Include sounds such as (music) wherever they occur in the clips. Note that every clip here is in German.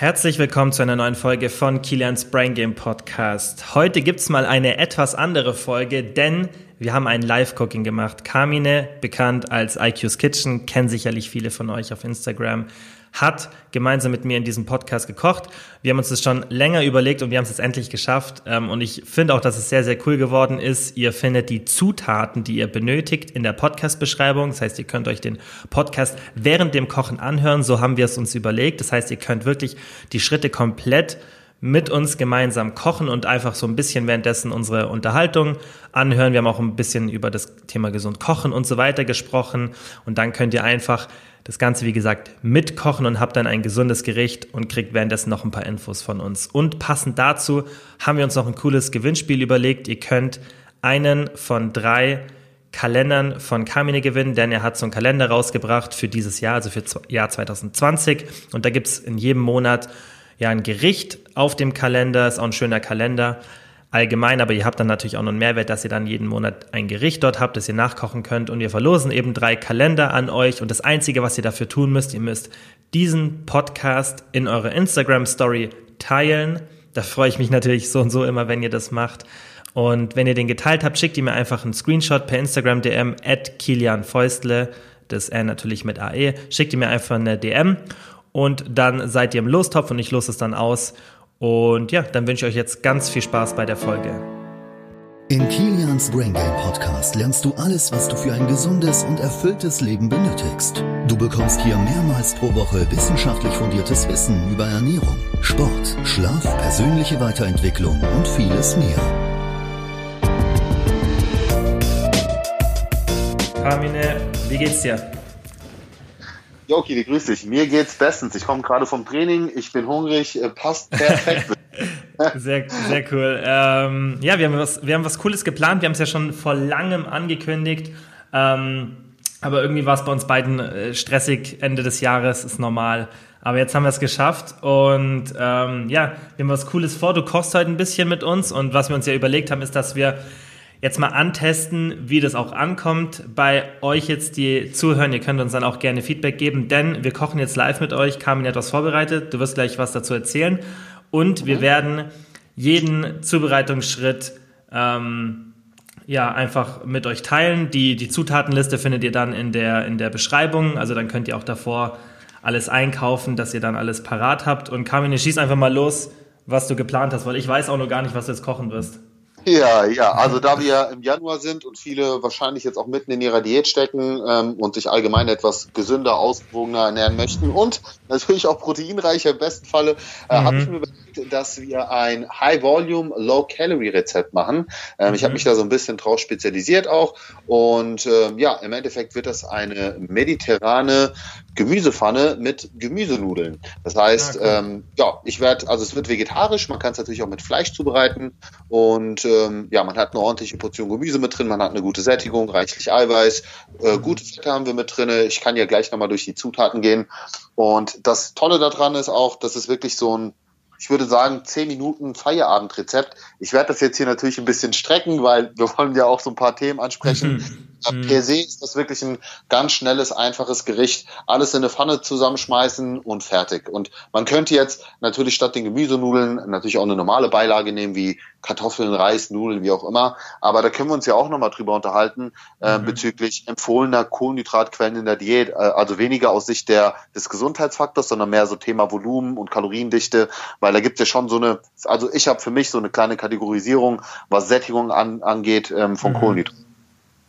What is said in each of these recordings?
Herzlich willkommen zu einer neuen Folge von Kilians Brain Game Podcast. Heute gibt's mal eine etwas andere Folge, denn wir haben ein Live-Cooking gemacht. Carmine, bekannt als IQ's Kitchen, kennen sicherlich viele von euch auf Instagram, hat gemeinsam mit mir in diesem Podcast gekocht. Wir haben uns das schon länger überlegt und wir haben es jetzt endlich geschafft. Ähm, und ich finde auch, dass es sehr, sehr cool geworden ist. Ihr findet die Zutaten, die ihr benötigt, in der Podcast-Beschreibung. Das heißt, ihr könnt euch den Podcast während dem Kochen anhören. So haben wir es uns überlegt. Das heißt, ihr könnt wirklich die Schritte komplett mit uns gemeinsam kochen und einfach so ein bisschen währenddessen unsere Unterhaltung anhören. Wir haben auch ein bisschen über das Thema gesund kochen und so weiter gesprochen. Und dann könnt ihr einfach das Ganze, wie gesagt, mitkochen und habt dann ein gesundes Gericht und kriegt währenddessen noch ein paar Infos von uns. Und passend dazu haben wir uns noch ein cooles Gewinnspiel überlegt. Ihr könnt einen von drei Kalendern von Kamine gewinnen, denn er hat so einen Kalender rausgebracht für dieses Jahr, also für Jahr 2020. Und da gibt's in jedem Monat ja ein Gericht auf dem Kalender, ist auch ein schöner Kalender allgemein, aber ihr habt dann natürlich auch noch einen Mehrwert, dass ihr dann jeden Monat ein Gericht dort habt, das ihr nachkochen könnt. Und wir verlosen eben drei Kalender an euch. Und das Einzige, was ihr dafür tun müsst, ihr müsst diesen Podcast in eure Instagram Story teilen. Da freue ich mich natürlich so und so immer, wenn ihr das macht. Und wenn ihr den geteilt habt, schickt ihr mir einfach einen Screenshot per Instagram DM at Kilian Feustle, das R natürlich mit AE, schickt ihr mir einfach eine DM und dann seid ihr im Lostopf und ich los es dann aus und ja, dann wünsche ich euch jetzt ganz viel Spaß bei der Folge. In Kilians Brain Game Podcast lernst du alles, was du für ein gesundes und erfülltes Leben benötigst. Du bekommst hier mehrmals pro Woche wissenschaftlich fundiertes Wissen über Ernährung, Sport, Schlaf, persönliche Weiterentwicklung und vieles mehr. Carmine, wie geht's dir? Jo, Kili, grüß dich. Mir geht's bestens. Ich komme gerade vom Training, ich bin hungrig, äh, passt perfekt. (laughs) sehr, sehr cool. Ähm, ja, wir haben, was, wir haben was Cooles geplant. Wir haben es ja schon vor langem angekündigt. Ähm, aber irgendwie war es bei uns beiden äh, stressig. Ende des Jahres ist normal. Aber jetzt haben wir es geschafft und ähm, ja, wir haben was Cooles vor. Du kochst heute ein bisschen mit uns und was wir uns ja überlegt haben, ist, dass wir jetzt mal antesten, wie das auch ankommt bei euch jetzt, die zuhören. Ihr könnt uns dann auch gerne Feedback geben, denn wir kochen jetzt live mit euch. Carmen hat was vorbereitet. Du wirst gleich was dazu erzählen. Und wir mhm. werden jeden Zubereitungsschritt ähm, ja einfach mit euch teilen. Die, die Zutatenliste findet ihr dann in der, in der Beschreibung. Also dann könnt ihr auch davor alles einkaufen, dass ihr dann alles parat habt. Und Carmen, schieß einfach mal los, was du geplant hast, weil ich weiß auch noch gar nicht, was du jetzt kochen wirst. Ja, ja, also da wir im Januar sind und viele wahrscheinlich jetzt auch mitten in ihrer Diät stecken ähm, und sich allgemein etwas gesünder, ausgewogener ernähren möchten und natürlich auch proteinreicher im besten Falle, äh, mhm. habe ich mir überlegt, dass wir ein High-Volume, Low-Calorie-Rezept machen. Ähm, mhm. Ich habe mich da so ein bisschen drauf spezialisiert auch und ähm, ja, im Endeffekt wird das eine mediterrane Gemüsepfanne mit Gemüsenudeln. Das heißt, ah, cool. ähm, ja, ich werde, also es wird vegetarisch, man kann es natürlich auch mit Fleisch zubereiten und ähm, ja, man hat eine ordentliche Portion Gemüse mit drin, man hat eine gute Sättigung, reichlich Eiweiß, äh, gute Fette haben wir mit drin. Ich kann ja gleich nochmal durch die Zutaten gehen. Und das Tolle daran ist auch, dass es wirklich so ein ich würde sagen, 10 Minuten Feierabendrezept. Ich werde das jetzt hier natürlich ein bisschen strecken, weil wir wollen ja auch so ein paar Themen ansprechen. (laughs) Mhm. Per se ist das wirklich ein ganz schnelles, einfaches Gericht. Alles in eine Pfanne zusammenschmeißen und fertig. Und man könnte jetzt natürlich statt den Gemüsenudeln natürlich auch eine normale Beilage nehmen, wie Kartoffeln, Reis, Nudeln, wie auch immer. Aber da können wir uns ja auch nochmal drüber unterhalten, äh, mhm. bezüglich empfohlener Kohlenhydratquellen in der Diät. Äh, also weniger aus Sicht der, des Gesundheitsfaktors, sondern mehr so Thema Volumen und Kaloriendichte, weil da gibt es ja schon so eine, also ich habe für mich so eine kleine Kategorisierung, was Sättigung an, angeht, ähm, von mhm. Kohlenhydraten.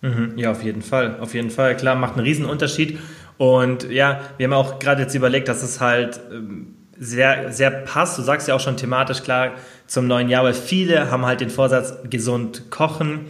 Mhm, ja, auf jeden Fall. Auf jeden Fall. Klar, macht einen riesen Unterschied. Und ja, wir haben auch gerade jetzt überlegt, dass es halt ähm, sehr, sehr passt. Du sagst ja auch schon thematisch klar zum neuen Jahr, weil viele haben halt den Vorsatz, gesund kochen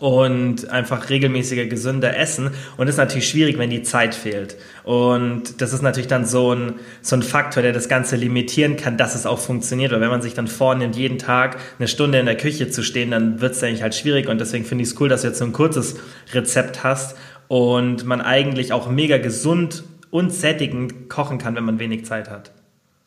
und einfach regelmäßiger gesünder essen. Und ist natürlich schwierig, wenn die Zeit fehlt. Und das ist natürlich dann so ein, so ein Faktor, der das Ganze limitieren kann, dass es auch funktioniert. Weil wenn man sich dann vornimmt, jeden Tag eine Stunde in der Küche zu stehen, dann wird es eigentlich halt schwierig. Und deswegen finde ich es cool, dass du jetzt so ein kurzes Rezept hast und man eigentlich auch mega gesund und sättigend kochen kann, wenn man wenig Zeit hat.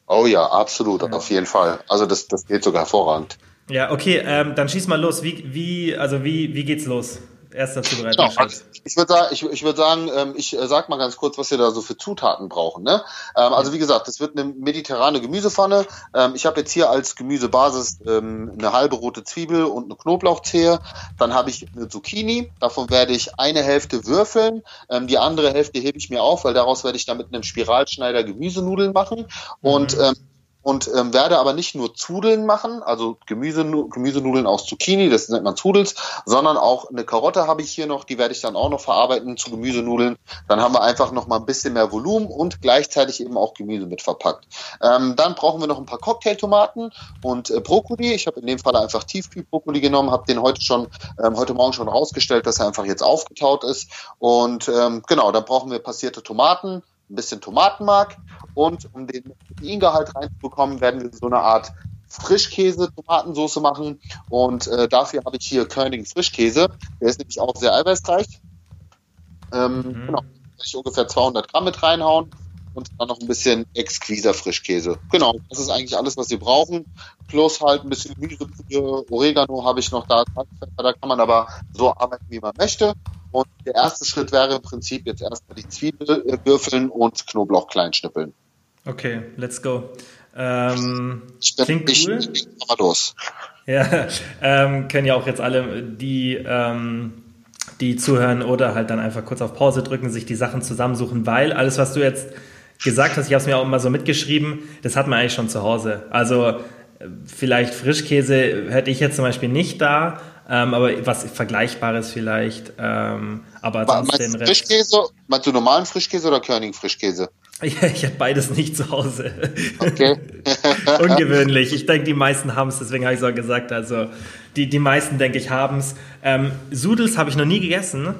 Oh ja, absolut, ja. auf jeden Fall. Also das, das geht sogar hervorragend. Ja, okay, ähm, dann schieß mal los. Wie, wie, also wie, wie geht's los? erster Zubereitung. Genau. Also ich würde sagen, ich, ich würde sagen, ähm, ich äh, sag mal ganz kurz, was wir da so für Zutaten brauchen. Ne? Ähm, also wie gesagt, das wird eine mediterrane Gemüsepfanne. Ähm, ich habe jetzt hier als Gemüsebasis ähm, eine halbe rote Zwiebel und eine Knoblauchzehe. Dann habe ich eine Zucchini. Davon werde ich eine Hälfte würfeln. Ähm, die andere Hälfte hebe ich mir auf, weil daraus werde ich dann mit einem Spiralschneider Gemüsenudeln machen. Und mhm. ähm, und ähm, werde aber nicht nur Zudeln machen, also Gemüse, Gemüsenudeln aus Zucchini, das nennt man Zudels, sondern auch eine Karotte habe ich hier noch, die werde ich dann auch noch verarbeiten zu Gemüsenudeln. Dann haben wir einfach noch mal ein bisschen mehr Volumen und gleichzeitig eben auch Gemüse mit verpackt. Ähm, dann brauchen wir noch ein paar Cocktailtomaten und äh, Brokkoli. Ich habe in dem Fall einfach Tiefkühlbrokkoli genommen, habe den heute schon ähm, heute Morgen schon rausgestellt, dass er einfach jetzt aufgetaut ist. Und ähm, genau, dann brauchen wir passierte Tomaten, ein bisschen Tomatenmark und um den Proteingehalt reinzubekommen, werden wir so eine Art Frischkäse, Tomatensauce machen und äh, dafür habe ich hier Körnigen Frischkäse. Der ist nämlich auch sehr eiweißreich. Ähm, mhm. Genau, ich ungefähr 200 Gramm mit reinhauen und dann noch ein bisschen exquiser Frischkäse. Genau, das ist eigentlich alles, was wir brauchen. Plus halt ein bisschen Gemüse, Oregano habe ich noch da. Da kann man aber so arbeiten, wie man möchte. Und der erste Schritt wäre im Prinzip jetzt erstmal die Zwiebel äh, würfeln und Knoblauch klein schnippeln. Okay, let's go. Ähm, ich klingt cool. Ich, ich, los. Ja, ähm, können ja auch jetzt alle, die, ähm, die zuhören oder halt dann einfach kurz auf Pause drücken, sich die Sachen zusammensuchen, weil alles, was du jetzt gesagt hast, ich habe es mir auch immer so mitgeschrieben, das hat man eigentlich schon zu Hause. Also äh, vielleicht Frischkäse hätte ich jetzt zum Beispiel nicht da, ähm, aber was Vergleichbares vielleicht. Ähm, aber sonst den Rest. Frischkäse? Meinst du normalen Frischkäse oder Körning Frischkäse? Ja, (laughs) ich habe beides nicht zu Hause. Okay. (laughs) Ungewöhnlich. Ich denke, die meisten haben es, deswegen habe ich es auch gesagt. Also die, die meisten, denke ich, haben es. Ähm, Sudels habe ich noch nie gegessen.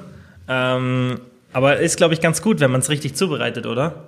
Ähm, aber ist, glaube ich, ganz gut, wenn man es richtig zubereitet, oder?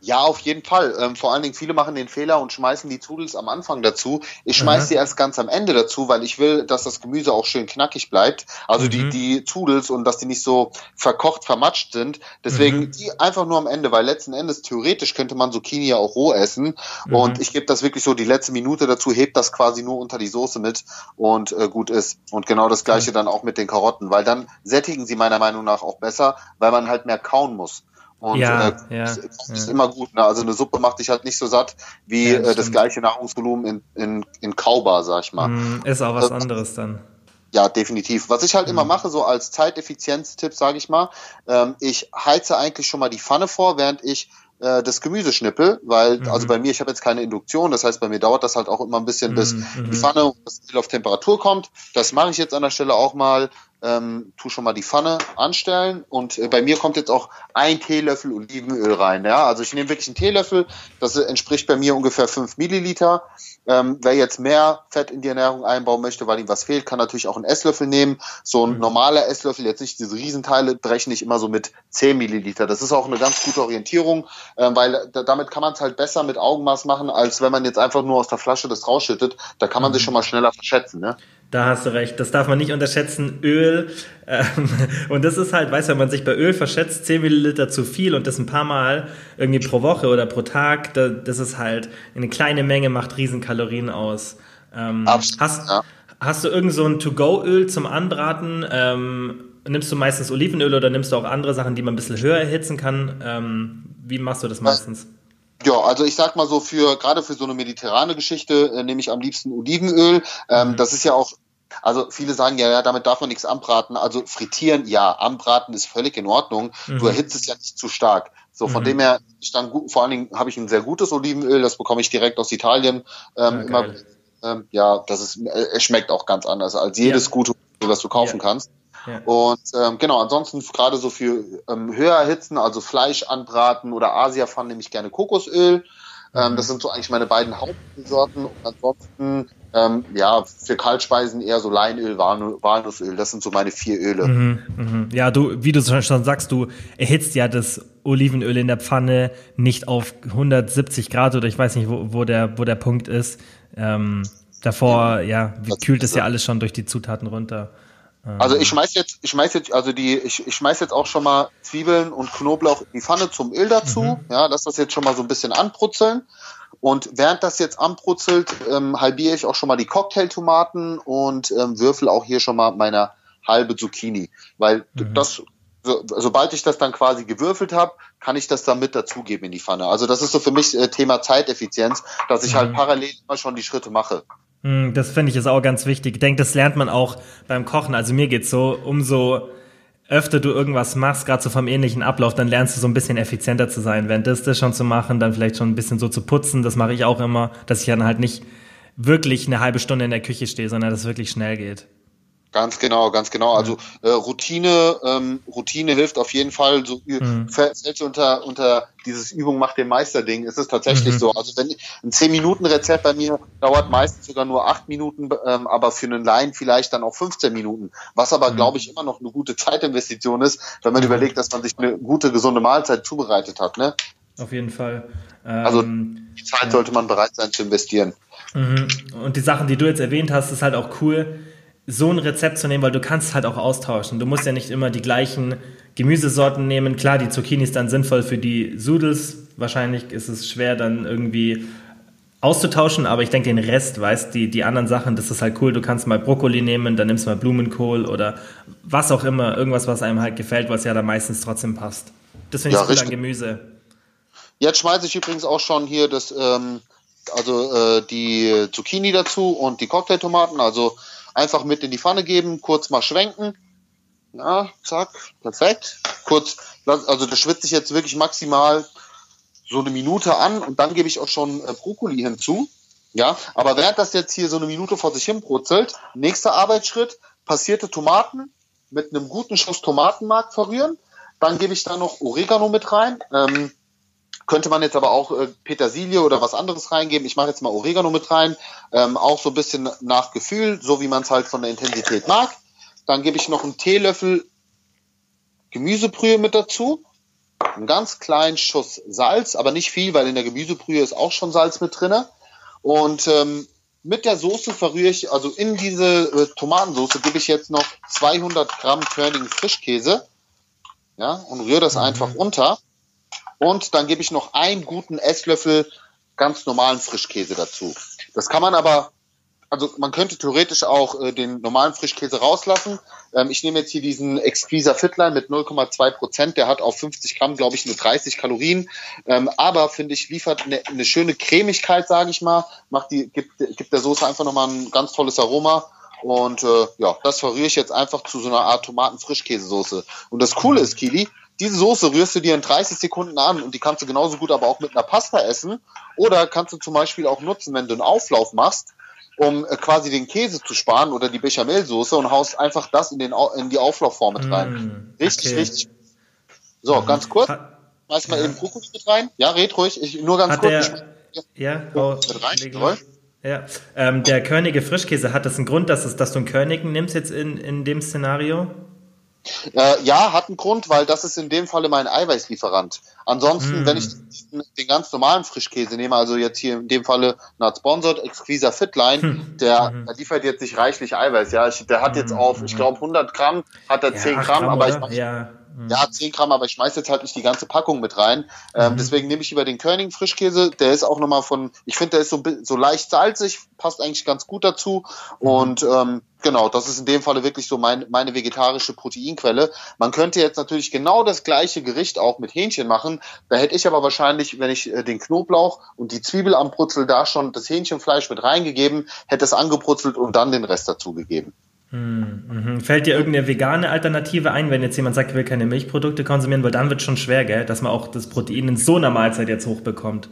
Ja, auf jeden Fall. Ähm, vor allen Dingen, viele machen den Fehler und schmeißen die Zudels am Anfang dazu. Ich schmeiß mhm. die erst ganz am Ende dazu, weil ich will, dass das Gemüse auch schön knackig bleibt. Also mhm. die, die Zudels und dass die nicht so verkocht, vermatscht sind. Deswegen mhm. die einfach nur am Ende, weil letzten Endes theoretisch könnte man Zucchini ja auch roh essen. Mhm. Und ich gebe das wirklich so die letzte Minute dazu, hebt das quasi nur unter die Soße mit und äh, gut ist. Und genau das gleiche dann auch mit den Karotten, weil dann sättigen sie meiner Meinung nach auch besser, weil man halt mehr kauen muss. Und ja, äh, ja, ist, ist ja. immer gut. Ne? Also eine Suppe macht dich halt nicht so satt wie ja, das, äh, das gleiche Nahrungsvolumen in, in, in Kaubar, sag ich mal. Mm, ist auch was anderes dann. Ja, definitiv. Was ich halt mhm. immer mache, so als Zeiteffizienztipp, sage ich mal, ähm, ich heize eigentlich schon mal die Pfanne vor, während ich äh, das Gemüse schnippel, weil, mhm. also bei mir, ich habe jetzt keine Induktion, das heißt, bei mir dauert das halt auch immer ein bisschen, bis mhm. die Pfanne das auf Temperatur kommt. Das mache ich jetzt an der Stelle auch mal ähm, tu schon mal die Pfanne anstellen und äh, bei mir kommt jetzt auch ein Teelöffel Olivenöl rein. Ja, also ich nehme wirklich einen Teelöffel, das entspricht bei mir ungefähr fünf Milliliter. Ähm, wer jetzt mehr Fett in die Ernährung einbauen möchte, weil ihm was fehlt, kann natürlich auch einen Esslöffel nehmen. So ein mhm. normaler Esslöffel, jetzt nicht diese Riesenteile, brechen ich immer so mit zehn Milliliter. Das ist auch eine ganz gute Orientierung, äh, weil da, damit kann man es halt besser mit Augenmaß machen, als wenn man jetzt einfach nur aus der Flasche das rausschüttet. Da kann man mhm. sich schon mal schneller verschätzen. Ne? Da hast du recht. Das darf man nicht unterschätzen. Öl. Ähm, (laughs) und das ist halt, weißt du, wenn man sich bei Öl verschätzt, 10 Milliliter zu viel und das ein paar Mal irgendwie pro Woche oder pro Tag, das ist halt eine kleine Menge, macht Riesenkalorien aus. Ähm, Absolut, hast, ja. hast du irgend so ein To-Go-Öl zum Anbraten? Ähm, nimmst du meistens Olivenöl oder nimmst du auch andere Sachen, die man ein bisschen höher erhitzen kann? Ähm, wie machst du das meistens? Ja, also ich sag mal so für gerade für so eine mediterrane Geschichte äh, nehme ich am liebsten Olivenöl. Ähm, mhm. Das ist ja auch also viele sagen ja, ja, damit darf man nichts anbraten. Also frittieren, ja, anbraten ist völlig in Ordnung. Mhm. Du erhitzt es ja nicht zu stark. So, von mhm. dem her, ich dann gut, vor allen Dingen habe ich ein sehr gutes Olivenöl, das bekomme ich direkt aus Italien. Ähm, ja, immer, ähm, ja, das ist, äh, es schmeckt auch ganz anders als jedes ja. gute, was du kaufen ja. kannst. Und ähm, genau, ansonsten gerade so für ähm, höher erhitzen, also Fleisch anbraten oder Asia-Pfannen nehme ich gerne Kokosöl. Ähm, mhm. das sind so eigentlich meine beiden Hauptsorten. Und ansonsten, ähm, ja, für Kaltspeisen eher so Leinöl, Walnussöl. Das sind so meine vier Öle. Mhm, mh. Ja, du, wie du schon sagst, du erhitzt ja das Olivenöl in der Pfanne nicht auf 170 Grad oder ich weiß nicht, wo, wo, der, wo der Punkt ist. Ähm, davor, ja, ja kühlt es ja alles schon durch die Zutaten runter. Also ich schmeiß jetzt, ich schmeiß jetzt, also die, ich, ich schmeiß jetzt auch schon mal Zwiebeln und Knoblauch in die Pfanne zum Öl dazu. Mhm. Ja, lass das jetzt schon mal so ein bisschen anbrutzeln. Und während das jetzt anbrutzelt, ähm, halbiere ich auch schon mal die Cocktailtomaten und ähm, würfel auch hier schon mal meine halbe Zucchini, weil mhm. das so, sobald ich das dann quasi gewürfelt habe, kann ich das dann mit dazugeben in die Pfanne. Also das ist so für mich äh, Thema Zeiteffizienz, dass ich halt mhm. halt parallel immer schon die Schritte mache. Mhm, das finde ich ist auch ganz wichtig. Ich denke, das lernt man auch beim Kochen. Also mir geht's so, umso öfter du irgendwas machst, gerade so vom ähnlichen Ablauf, dann lernst du so ein bisschen effizienter zu sein. Während das, das schon zu machen, dann vielleicht schon ein bisschen so zu putzen, das mache ich auch immer, dass ich dann halt nicht wirklich eine halbe Stunde in der Küche stehe, sondern dass es wirklich schnell geht. Ganz genau, ganz genau. Also äh, Routine, ähm, Routine hilft auf jeden Fall. So mhm. fällt unter unter dieses Übung macht den Meister Ding. Ist es tatsächlich mhm. so. Also wenn ein 10 Minuten Rezept bei mir dauert meistens sogar nur 8 Minuten, ähm, aber für einen Laien vielleicht dann auch 15 Minuten. Was aber mhm. glaube ich immer noch eine gute Zeitinvestition ist, wenn man überlegt, dass man sich eine gute gesunde Mahlzeit zubereitet hat. Ne? Auf jeden Fall. Also, ähm, also die Zeit ja. sollte man bereit sein zu investieren. Mhm. Und die Sachen, die du jetzt erwähnt hast, ist halt auch cool so ein Rezept zu nehmen, weil du kannst halt auch austauschen. Du musst ja nicht immer die gleichen Gemüsesorten nehmen. Klar, die Zucchini ist dann sinnvoll für die Sudels. Wahrscheinlich ist es schwer dann irgendwie auszutauschen, aber ich denke, den Rest, weißt die, die anderen Sachen, das ist halt cool. Du kannst mal Brokkoli nehmen, dann nimmst du mal Blumenkohl oder was auch immer, irgendwas, was einem halt gefällt, was ja dann meistens trotzdem passt. Das finde ich ja, cool an Gemüse. Jetzt schmeiße ich übrigens auch schon hier das, ähm, also äh, die Zucchini dazu und die Cocktailtomaten, also Einfach mit in die Pfanne geben, kurz mal schwenken. Ja, zack, perfekt. Kurz, also das schwitze ich jetzt wirklich maximal so eine Minute an und dann gebe ich auch schon äh, Brokkoli hinzu. Ja, aber während das jetzt hier so eine Minute vor sich hin brutzelt, nächster Arbeitsschritt, passierte Tomaten mit einem guten Schuss Tomatenmark verrühren. Dann gebe ich da noch Oregano mit rein. Ähm, könnte man jetzt aber auch äh, Petersilie oder was anderes reingeben. Ich mache jetzt mal Oregano mit rein. Ähm, auch so ein bisschen nach Gefühl, so wie man es halt von der Intensität mag. Dann gebe ich noch einen Teelöffel Gemüsebrühe mit dazu. Einen ganz kleinen Schuss Salz, aber nicht viel, weil in der Gemüsebrühe ist auch schon Salz mit drinne. Und ähm, mit der Soße verrühre ich, also in diese äh, Tomatensoße gebe ich jetzt noch 200 Gramm körnigen Frischkäse. Ja, und rühre das mhm. einfach unter. Und dann gebe ich noch einen guten Esslöffel ganz normalen Frischkäse dazu. Das kann man aber, also man könnte theoretisch auch äh, den normalen Frischkäse rauslassen. Ähm, ich nehme jetzt hier diesen Exquisa Fitline mit 0,2 Prozent. Der hat auf 50 Gramm, glaube ich, nur 30 Kalorien. Ähm, aber finde ich, liefert eine, eine schöne Cremigkeit, sage ich mal. Macht die, gibt, gibt der Soße einfach nochmal ein ganz tolles Aroma. Und äh, ja, das verrühre ich jetzt einfach zu so einer Art Tomaten-Frischkäsesoße. Und das Coole ist, Kili, diese Soße rührst du dir in 30 Sekunden an und die kannst du genauso gut aber auch mit einer Pasta essen. Oder kannst du zum Beispiel auch nutzen, wenn du einen Auflauf machst, um äh, quasi den Käse zu sparen oder die Bechamelsoße und haust einfach das in, den, in die Auflaufform mit rein. Mm, richtig, okay. richtig. So, mhm. ganz kurz. Schmeiß mal ja. eben Brokkoli mit rein. Ja, red ruhig. Ich, nur ganz hat kurz. Der, ja, oh, mit rein. Ja, ähm, der körnige Frischkäse, hat das einen Grund, dass, es, dass du einen körnigen nimmst jetzt in, in dem Szenario? Äh, ja, hat einen Grund, weil das ist in dem Falle mein Eiweißlieferant. Ansonsten, mm. wenn ich den ganz normalen Frischkäse nehme, also jetzt hier in dem Falle not sponsored, Exquisa Fitline, hm. der, mhm. der, liefert jetzt nicht reichlich Eiweiß. Ja, der hat jetzt auf, ich glaube 100 Gramm, hat er ja, 10 Gramm, Gramm aber ich, ja. Mhm. Ja, 10 Gramm, aber ich schmeiß jetzt halt nicht die ganze Packung mit rein. Ähm, mhm. Deswegen nehme ich lieber den Körning Frischkäse. Der ist auch nochmal von, ich finde, der ist so, so leicht salzig, passt eigentlich ganz gut dazu. Mhm. Und ähm, genau, das ist in dem Falle wirklich so mein, meine vegetarische Proteinquelle. Man könnte jetzt natürlich genau das gleiche Gericht auch mit Hähnchen machen. Da hätte ich aber wahrscheinlich, wenn ich äh, den Knoblauch und die Zwiebel am Brutzel da schon das Hähnchenfleisch mit reingegeben, hätte es angebrutzelt und dann den Rest dazugegeben. Mhm. Fällt dir irgendeine vegane Alternative ein, wenn jetzt jemand sagt, er will keine Milchprodukte konsumieren, weil dann wird es schon schwer, gell, dass man auch das Protein in so einer Mahlzeit jetzt hochbekommt.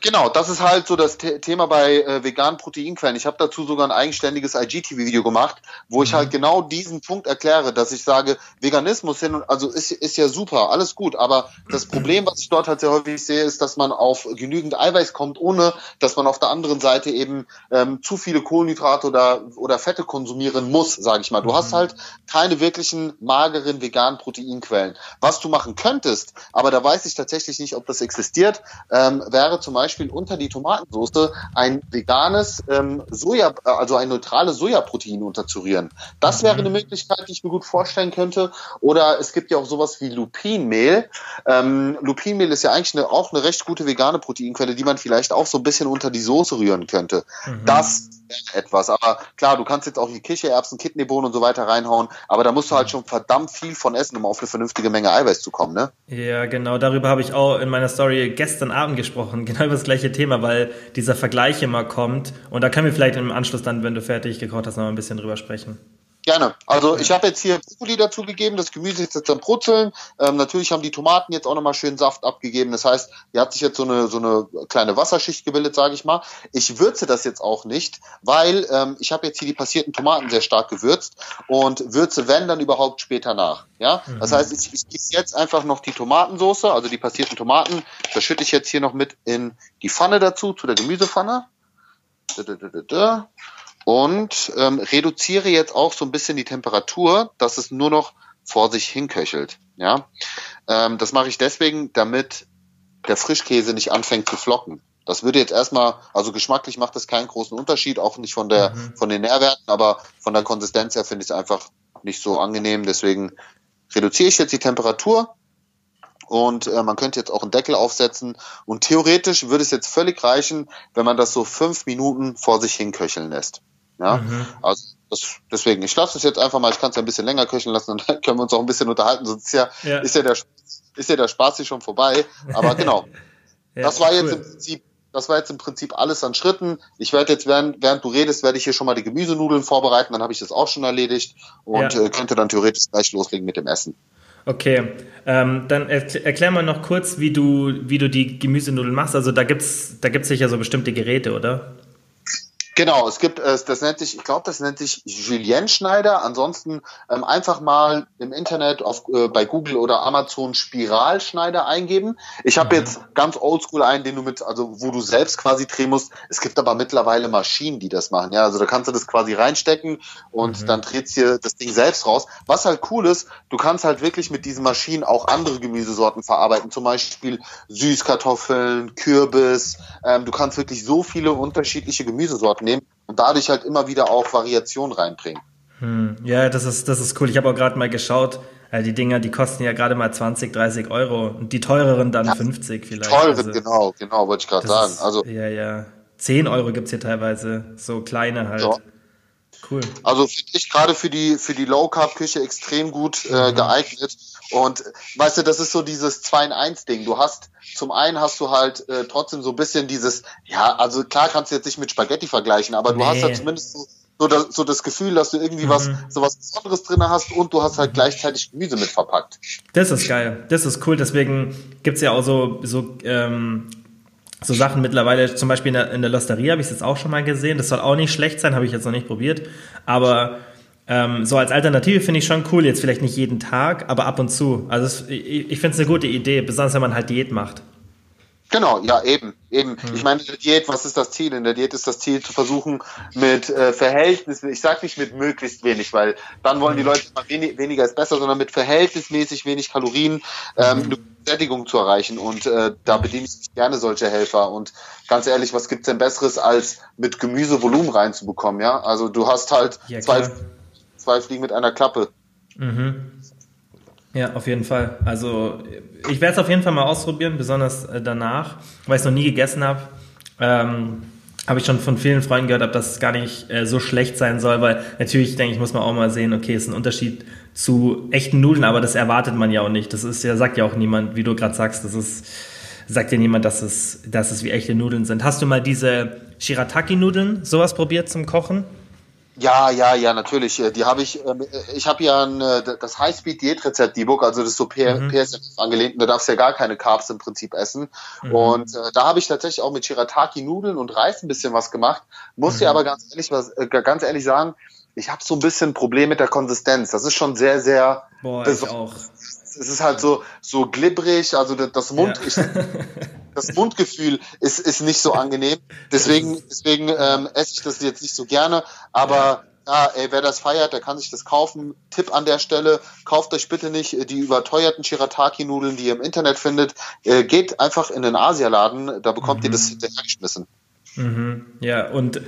Genau, das ist halt so das Thema bei äh, veganen Proteinquellen. Ich habe dazu sogar ein eigenständiges IGTV-Video gemacht, wo ich mhm. halt genau diesen Punkt erkläre, dass ich sage, Veganismus hin und also ist, ist ja super, alles gut, aber das (clears throat) Problem, was ich dort halt sehr häufig sehe, ist, dass man auf genügend Eiweiß kommt, ohne dass man auf der anderen Seite eben ähm, zu viele Kohlenhydrate oder, oder Fette konsumieren muss sage ich mal. Du mhm. hast halt keine wirklichen mageren veganen Proteinquellen. Was du machen könntest, aber da weiß ich tatsächlich nicht, ob das existiert, ähm, wäre zum Beispiel unter die Tomatensauce ein veganes ähm, Soja, also ein neutrales Sojaprotein unterzurühren. Das wäre eine mhm. Möglichkeit, die ich mir gut vorstellen könnte. Oder es gibt ja auch sowas wie Lupinmehl. Ähm, Lupinmehl ist ja eigentlich eine, auch eine recht gute vegane Proteinquelle, die man vielleicht auch so ein bisschen unter die Soße rühren könnte. Mhm. Das wäre etwas. Aber klar, du kannst jetzt auch die Kichererbsen, Kidneybohnen und so weiter reinhauen. Aber da musst du halt schon verdammt viel von essen, um auf eine vernünftige Menge Eiweiß zu kommen, ne? Ja, genau. Darüber habe ich auch in meiner Story gestern Abend gesprochen. (laughs) Genau über das gleiche Thema, weil dieser Vergleich immer kommt. Und da können wir vielleicht im Anschluss dann, wenn du fertig gekocht hast, noch ein bisschen drüber sprechen. Gerne. Also ich habe jetzt hier Brokkoli dazu gegeben, das Gemüse ist jetzt am Brutzeln. Ähm, natürlich haben die Tomaten jetzt auch nochmal schön Saft abgegeben. Das heißt, hier hat sich jetzt so eine, so eine kleine Wasserschicht gebildet, sage ich mal. Ich würze das jetzt auch nicht, weil ähm, ich habe jetzt hier die passierten Tomaten sehr stark gewürzt und würze, wenn, dann überhaupt später nach. Ja, mhm. Das heißt, ich, ich gieße jetzt einfach noch die Tomatensoße, also die passierten Tomaten, das schütte ich jetzt hier noch mit in die Pfanne dazu, zu der Gemüsepfanne. Da, da, da, und ähm, reduziere jetzt auch so ein bisschen die Temperatur, dass es nur noch vor sich hinköchelt. Ja, ähm, das mache ich deswegen, damit der Frischkäse nicht anfängt zu flocken. Das würde jetzt erstmal, also geschmacklich macht das keinen großen Unterschied, auch nicht von der mhm. von den Nährwerten, aber von der Konsistenz her finde ich es einfach nicht so angenehm. Deswegen reduziere ich jetzt die Temperatur und äh, man könnte jetzt auch einen Deckel aufsetzen und theoretisch würde es jetzt völlig reichen, wenn man das so fünf Minuten vor sich hinköcheln lässt. Ja, mhm. also das, deswegen, ich lasse es jetzt einfach mal, ich kann es ja ein bisschen länger köcheln lassen und (laughs) dann können wir uns auch ein bisschen unterhalten, sonst ist ja, ja. Ist ja, der, ist ja der Spaß hier schon vorbei. Aber (laughs) genau, ja, das war jetzt cool. im Prinzip das war jetzt im Prinzip alles an Schritten. Ich werde jetzt, während, während du redest, werde ich hier schon mal die Gemüsenudeln vorbereiten, dann habe ich das auch schon erledigt und ja. äh, könnte dann theoretisch gleich loslegen mit dem Essen. Okay, ähm, dann erklär mal noch kurz, wie du, wie du die Gemüsenudeln machst. Also da gibt's, da gibt's sicher so bestimmte Geräte, oder? Genau, es gibt, das nennt sich, ich glaube, das nennt sich Julien Schneider. Ansonsten ähm, einfach mal im Internet auf, äh, bei Google oder Amazon Spiralschneider eingeben. Ich habe mhm. jetzt ganz oldschool einen, den du mit, also wo du selbst quasi drehen musst. Es gibt aber mittlerweile Maschinen, die das machen. Ja, also da kannst du das quasi reinstecken und mhm. dann dreht hier das Ding selbst raus. Was halt cool ist, du kannst halt wirklich mit diesen Maschinen auch andere Gemüsesorten verarbeiten. Zum Beispiel Süßkartoffeln, Kürbis. Ähm, du kannst wirklich so viele unterschiedliche Gemüsesorten nehmen und dadurch halt immer wieder auch Variation reinbringen. Hm. Ja, das ist, das ist cool. Ich habe auch gerade mal geschaut, äh, die Dinger, die kosten ja gerade mal 20, 30 Euro und die teureren dann ja, 50 vielleicht. Teuren, also, genau, genau, wollte ich gerade sagen. Ist, also, ja, ja. 10 Euro gibt es hier teilweise, so kleine halt. Ja. Cool. Also finde ich gerade für die, für die Low-Carb-Küche extrem gut äh, mhm. geeignet. Und weißt du, das ist so dieses 2 in 1 Ding. Du hast, zum einen hast du halt äh, trotzdem so ein bisschen dieses, ja, also klar kannst du jetzt nicht mit Spaghetti vergleichen, aber du nee. hast ja zumindest so, so, das, so das Gefühl, dass du irgendwie mhm. was, so was Besonderes drin hast und du hast halt gleichzeitig Gemüse mit verpackt. Das ist geil. Das ist cool. Deswegen gibt's ja auch so, so ähm, so Sachen mittlerweile, zum Beispiel in der, in der Losteria habe ich es jetzt auch schon mal gesehen. Das soll auch nicht schlecht sein, habe ich jetzt noch nicht probiert. Aber ähm, so als Alternative finde ich schon cool, jetzt vielleicht nicht jeden Tag, aber ab und zu. Also es, ich, ich finde es eine gute Idee, besonders wenn man halt Diät macht. Genau, ja, eben, eben. Hm. Ich meine, in der Diät, was ist das Ziel? In der Diät ist das Ziel zu versuchen, mit äh, Verhältnis, ich sage nicht mit möglichst wenig, weil dann wollen die hm. Leute mal wenig, weniger ist besser, sondern mit verhältnismäßig wenig Kalorien ähm, mhm. eine Sättigung zu erreichen. Und äh, da bediene ich gerne solche Helfer. Und ganz ehrlich, was gibt's denn Besseres, als mit Gemüse Volumen reinzubekommen, ja? Also du hast halt ja, zwei, zwei Fliegen mit einer Klappe. Mhm. Ja, auf jeden Fall. Also ich werde es auf jeden Fall mal ausprobieren, besonders äh, danach, weil ich es noch nie gegessen habe. Ähm, habe ich schon von vielen Freunden gehört, dass es gar nicht äh, so schlecht sein soll, weil natürlich, denke ich, muss man auch mal sehen, okay, es ist ein Unterschied zu echten Nudeln, aber das erwartet man ja auch nicht. Das ist ja, sagt ja auch niemand, wie du gerade sagst, das ist, sagt ja niemand, dass es, dass es wie echte Nudeln sind. Hast du mal diese Shirataki-Nudeln, sowas probiert zum Kochen? Ja, ja, ja, natürlich. Äh, die habe ich, ähm, äh, ich habe ja ein, äh, das Highspeed-Diät-Rezept, die Book, also das ist so mhm. PSF angelehnt, da darfst du ja gar keine Carbs im Prinzip essen. Mhm. Und äh, da habe ich tatsächlich auch mit Shirataki-Nudeln und Reis ein bisschen was gemacht. Muss mhm. dir aber ganz ehrlich, was, äh, ganz ehrlich sagen, ich habe so ein bisschen ein Problem mit der Konsistenz. Das ist schon sehr, sehr Boah, ich auch. Es ist halt so, so glibberig, also das Mund, ja. ich, (laughs) das Mundgefühl ist, ist nicht so angenehm. Deswegen, deswegen ähm, esse ich das jetzt nicht so gerne. Aber ja, ey, wer das feiert, der kann sich das kaufen. Tipp an der Stelle, kauft euch bitte nicht die überteuerten Shirataki-Nudeln, die ihr im Internet findet. Äh, geht einfach in den Asialaden, da bekommt mhm. ihr das hinterhergeschmissen. Mhm. Ja, und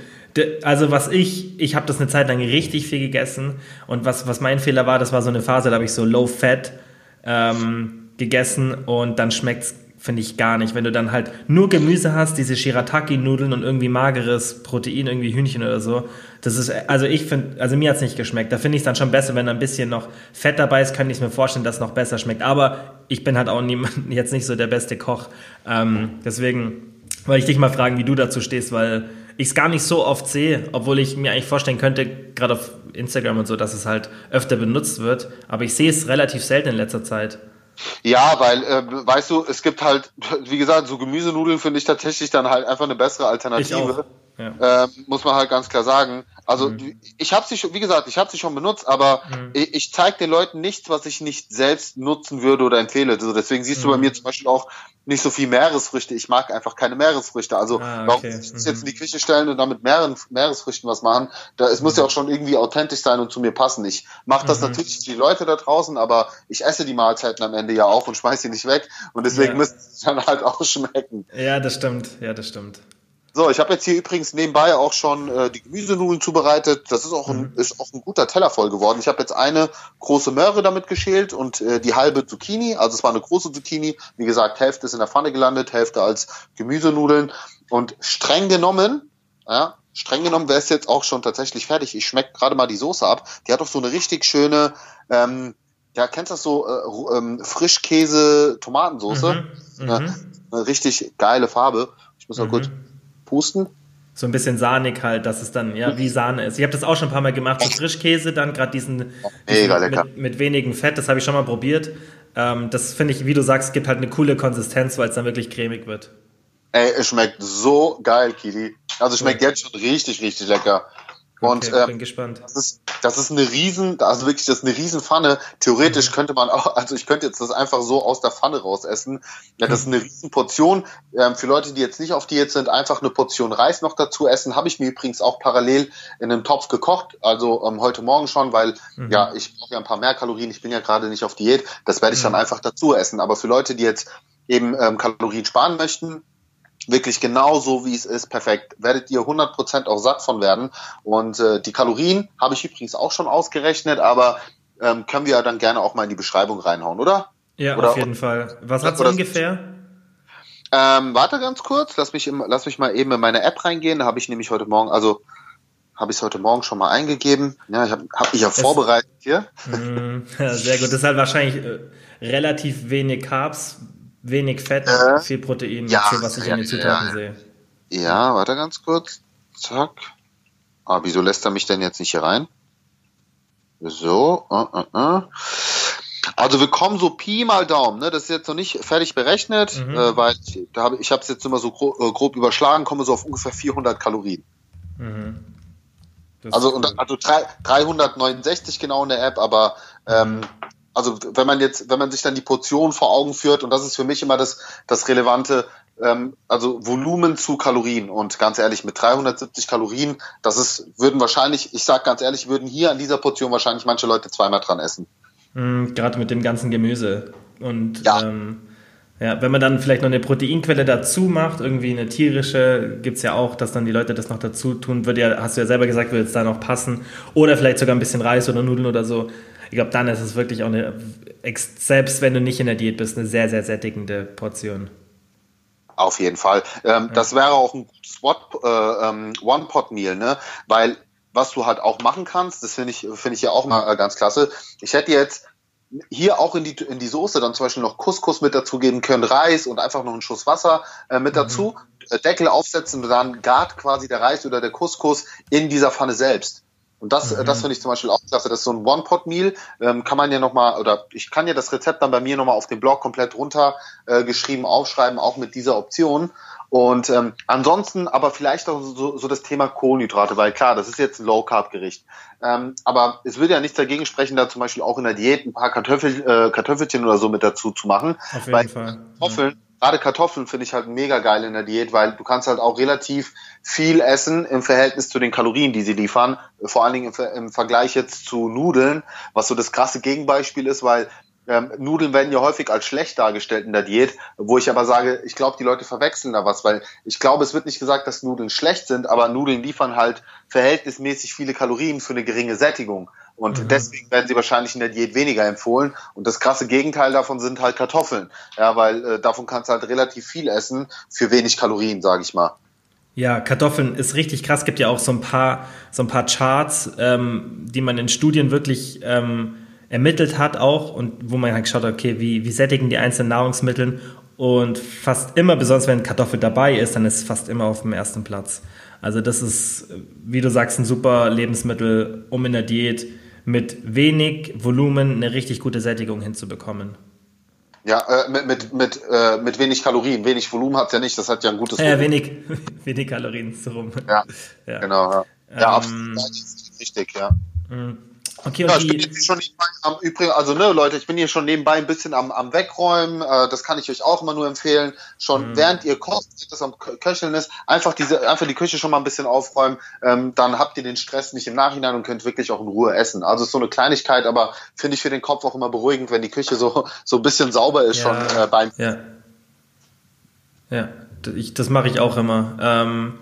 also was ich, ich habe das eine Zeit lang richtig viel gegessen und was, was mein Fehler war, das war so eine Phase, da habe ich so Low Fat ähm, gegessen und dann schmeckt es finde ich gar nicht. Wenn du dann halt nur Gemüse hast, diese Shirataki-Nudeln und irgendwie mageres Protein, irgendwie Hühnchen oder so, das ist, also ich finde, also mir hat's nicht geschmeckt. Da finde ich es dann schon besser, wenn da ein bisschen noch Fett dabei ist, kann ich mir vorstellen, dass es noch besser schmeckt. Aber ich bin halt auch niemand, (laughs) jetzt nicht so der beste Koch. Ähm, deswegen wollte ich dich mal fragen, wie du dazu stehst, weil ich es gar nicht so oft sehe, obwohl ich mir eigentlich vorstellen könnte, gerade auf Instagram und so, dass es halt öfter benutzt wird. Aber ich sehe es relativ selten in letzter Zeit. Ja, weil, äh, weißt du, es gibt halt, wie gesagt, so Gemüsenudeln finde ich tatsächlich dann halt einfach eine bessere Alternative. Ja. Ähm, muss man halt ganz klar sagen. Also mhm. ich habe sie schon, wie gesagt, ich habe sie schon benutzt, aber mhm. ich, ich zeige den Leuten nichts, was ich nicht selbst nutzen würde oder empfehle. Also deswegen siehst mhm. du bei mhm. mir zum Beispiel auch nicht so viel Meeresfrüchte. Ich mag einfach keine Meeresfrüchte. Also ah, okay. warum jetzt in die mhm. Küche stellen und damit Meeren, Meeresfrüchten was machen? Da, es muss ja auch schon irgendwie authentisch sein und zu mir passen. Ich mache das mhm. natürlich für die Leute da draußen, aber ich esse die Mahlzeiten am Ende ja auch und schmeiß sie nicht weg. Und deswegen ja. müssen sie dann halt (laughs) auch schmecken. Ja, das stimmt. Ja, das stimmt. So, ich habe jetzt hier übrigens nebenbei auch schon äh, die Gemüsenudeln zubereitet. Das ist auch ein, mhm. ist auch ein guter Teller voll geworden. Ich habe jetzt eine große Möhre damit geschält und äh, die halbe Zucchini. Also es war eine große Zucchini. Wie gesagt, Hälfte ist in der Pfanne gelandet, Hälfte als Gemüsenudeln. Und streng genommen, ja, streng genommen wäre es jetzt auch schon tatsächlich fertig. Ich schmecke gerade mal die Soße ab. Die hat doch so eine richtig schöne, ähm, ja, kennst du das so, äh, ähm, Frischkäse-Tomatensoße? Mhm. Ja, mhm. eine richtig geile Farbe. Ich muss mal mhm. kurz pusten. So ein bisschen sahnig halt, dass es dann ja wie Sahne ist. Ich habe das auch schon ein paar Mal gemacht mit Frischkäse, dann gerade diesen, diesen mit, mit wenigen Fett, das habe ich schon mal probiert. Ähm, das finde ich, wie du sagst, gibt halt eine coole Konsistenz, weil es dann wirklich cremig wird. Ey, es schmeckt so geil, Kili. Also schmeckt ja. jetzt schon richtig, richtig lecker. Und okay, ähm, bin gespannt. Das ist, das ist eine riesen, also wirklich, das ist eine riesen Pfanne. Theoretisch mhm. könnte man auch, (laughs) also ich könnte jetzt das einfach so aus der Pfanne raus essen. Ja, das ist eine riesen Portion. Ähm, für Leute, die jetzt nicht auf Diät sind, einfach eine Portion Reis noch dazu essen. Habe ich mir übrigens auch parallel in einem Topf gekocht, also ähm, heute Morgen schon, weil mhm. ja, ich brauche ja ein paar mehr Kalorien. Ich bin ja gerade nicht auf Diät. Das werde ich mhm. dann einfach dazu essen. Aber für Leute, die jetzt eben ähm, Kalorien sparen möchten, wirklich genau so, wie es ist, perfekt. Werdet ihr 100% auch satt von werden. Und äh, die Kalorien habe ich übrigens auch schon ausgerechnet, aber ähm, können wir ja dann gerne auch mal in die Beschreibung reinhauen, oder? Ja, oder, auf jeden Fall. Was hat es ungefähr? Ähm, warte ganz kurz, lass mich, im, lass mich mal eben in meine App reingehen. Da habe ich nämlich heute Morgen, also habe ich es heute Morgen schon mal eingegeben. Ja, ich habe hab mich ja vorbereitet hier. Mm, (laughs) ja, sehr gut. Das ist halt wahrscheinlich äh, relativ wenig Carbs, Wenig Fett, äh, viel Protein, ja, für was ich ja, in den Zutaten ja, sehe. Ja, warte ganz kurz. Zack. Ah, wieso lässt er mich denn jetzt nicht hier rein? So, uh, uh, uh. Also wir kommen so Pi mal Daumen, ne? Das ist jetzt noch nicht fertig berechnet, mhm. äh, weil ich, da hab, ich habe es jetzt immer so grob, äh, grob überschlagen, komme so auf ungefähr 400 Kalorien. Mhm. Also, cool. und, also 3, 369 genau in der App, aber ähm, mhm also wenn man jetzt, wenn man sich dann die Portion vor Augen führt, und das ist für mich immer das, das Relevante, ähm, also Volumen zu Kalorien. Und ganz ehrlich, mit 370 Kalorien, das ist, würden wahrscheinlich, ich sag ganz ehrlich, würden hier an dieser Portion wahrscheinlich manche Leute zweimal dran essen. Mhm, Gerade mit dem ganzen Gemüse. Und ja. Ähm, ja, wenn man dann vielleicht noch eine Proteinquelle dazu macht, irgendwie eine tierische, gibt es ja auch, dass dann die Leute das noch dazu tun, würde ja, hast du ja selber gesagt, würde es da noch passen. Oder vielleicht sogar ein bisschen Reis oder Nudeln oder so ich glaube, dann ist es wirklich auch eine, selbst wenn du nicht in der Diät bist, eine sehr, sehr sättigende Portion. Auf jeden Fall. Ähm, ja. Das wäre auch ein äh, ähm, One-Pot-Meal, ne? Weil was du halt auch machen kannst, das finde ich, finde ich ja auch mal äh, ganz klasse. Ich hätte jetzt hier auch in die, in die Soße dann zum Beispiel noch Couscous mit dazugeben können, Reis und einfach noch einen Schuss Wasser äh, mit mhm. dazu, äh, Deckel aufsetzen und dann gart quasi der Reis oder der Couscous in dieser Pfanne selbst. Und das, mhm. das finde ich zum Beispiel auch klasse. Das ist so ein One-Pot-Meal. Ähm, kann man ja nochmal, oder ich kann ja das Rezept dann bei mir nochmal auf dem Blog komplett runtergeschrieben äh, aufschreiben, auch mit dieser Option. Und ähm, ansonsten aber vielleicht auch so, so das Thema Kohlenhydrate, weil klar, das ist jetzt ein Low-Carb-Gericht. Ähm, aber es würde ja nichts dagegen sprechen, da zum Beispiel auch in der Diät ein paar Kartoffel, äh, Kartoffelchen oder so mit dazu zu machen. Auf jeden weil Fall. Kartoffeln, ja gerade Kartoffeln finde ich halt mega geil in der Diät, weil du kannst halt auch relativ viel essen im Verhältnis zu den Kalorien, die sie liefern. Vor allen Dingen im, im Vergleich jetzt zu Nudeln, was so das krasse Gegenbeispiel ist, weil ähm, Nudeln werden ja häufig als schlecht dargestellt in der Diät, wo ich aber sage, ich glaube, die Leute verwechseln da was, weil ich glaube, es wird nicht gesagt, dass Nudeln schlecht sind, aber Nudeln liefern halt verhältnismäßig viele Kalorien für eine geringe Sättigung. Und mhm. deswegen werden sie wahrscheinlich in der Diät weniger empfohlen. Und das krasse Gegenteil davon sind halt Kartoffeln. Ja, weil äh, davon kannst du halt relativ viel essen für wenig Kalorien, sage ich mal. Ja, Kartoffeln ist richtig krass. Es gibt ja auch so ein paar, so ein paar Charts, ähm, die man in Studien wirklich ähm, ermittelt hat auch und wo man halt geschaut hat, okay, wie, wie sättigen die einzelnen Nahrungsmittel und fast immer, besonders wenn Kartoffel dabei ist, dann ist es fast immer auf dem ersten Platz. Also das ist, wie du sagst, ein super Lebensmittel, um in der Diät mit wenig Volumen eine richtig gute Sättigung hinzubekommen. Ja, äh, mit, mit, mit, äh, mit wenig Kalorien. Wenig Volumen hat es ja nicht, das hat ja ein gutes. Ja, wenig, (laughs) wenig Kalorien so rum. Ja, ja. genau. Ja, ja ähm, absolut richtig, ja. Okay, ja, ich bin jetzt schon nebenbei am übrigen, also ne, Leute, ich bin hier schon nebenbei ein bisschen am, am Wegräumen. Äh, das kann ich euch auch immer nur empfehlen. Schon mhm. während ihr kocht, das am Köcheln ist, einfach diese, einfach die Küche schon mal ein bisschen aufräumen. Ähm, dann habt ihr den Stress nicht im Nachhinein und könnt wirklich auch in Ruhe essen. Also ist so eine Kleinigkeit, aber finde ich für den Kopf auch immer beruhigend, wenn die Küche so so ein bisschen sauber ist ja, schon äh, beim. Ja. Ja, ich, das mache ich auch immer. Ähm,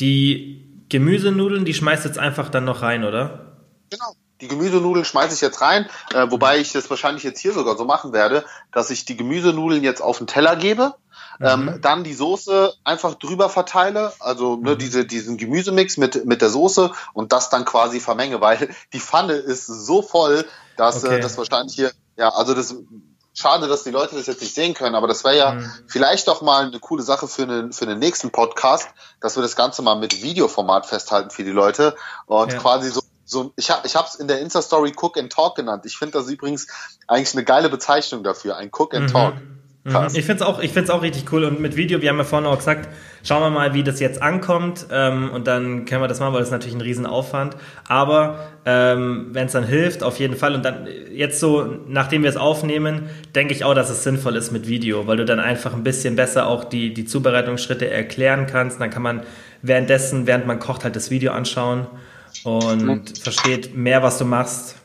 die Gemüsenudeln, die schmeißt jetzt einfach dann noch rein, oder? Genau die Gemüsenudeln schmeiße ich jetzt rein, äh, wobei ich das wahrscheinlich jetzt hier sogar so machen werde, dass ich die Gemüsenudeln jetzt auf den Teller gebe, ähm, mhm. dann die Soße einfach drüber verteile, also ne, mhm. diese, diesen Gemüsemix mit, mit der Soße und das dann quasi vermenge, weil (laughs) die Pfanne ist so voll, dass äh, okay. äh, das wahrscheinlich hier, ja, also das schade, dass die Leute das jetzt nicht sehen können, aber das wäre ja mhm. vielleicht doch mal eine coole Sache für, einen für den nächsten Podcast, dass wir das Ganze mal mit Videoformat festhalten für die Leute und ja. quasi so so, ich habe ich es in der Insta-Story Cook and Talk genannt. Ich finde das übrigens eigentlich eine geile Bezeichnung dafür, ein Cook and mhm. Talk. Mhm. Ich finde es auch, auch richtig cool und mit Video, wir haben ja vorhin auch gesagt, schauen wir mal, wie das jetzt ankommt ähm, und dann können wir das machen, weil das ist natürlich ein Riesenaufwand. Aber ähm, wenn es dann hilft, auf jeden Fall und dann jetzt so, nachdem wir es aufnehmen, denke ich auch, dass es sinnvoll ist mit Video, weil du dann einfach ein bisschen besser auch die, die Zubereitungsschritte erklären kannst. Dann kann man währenddessen, während man kocht, halt das Video anschauen und versteht mehr, was du machst.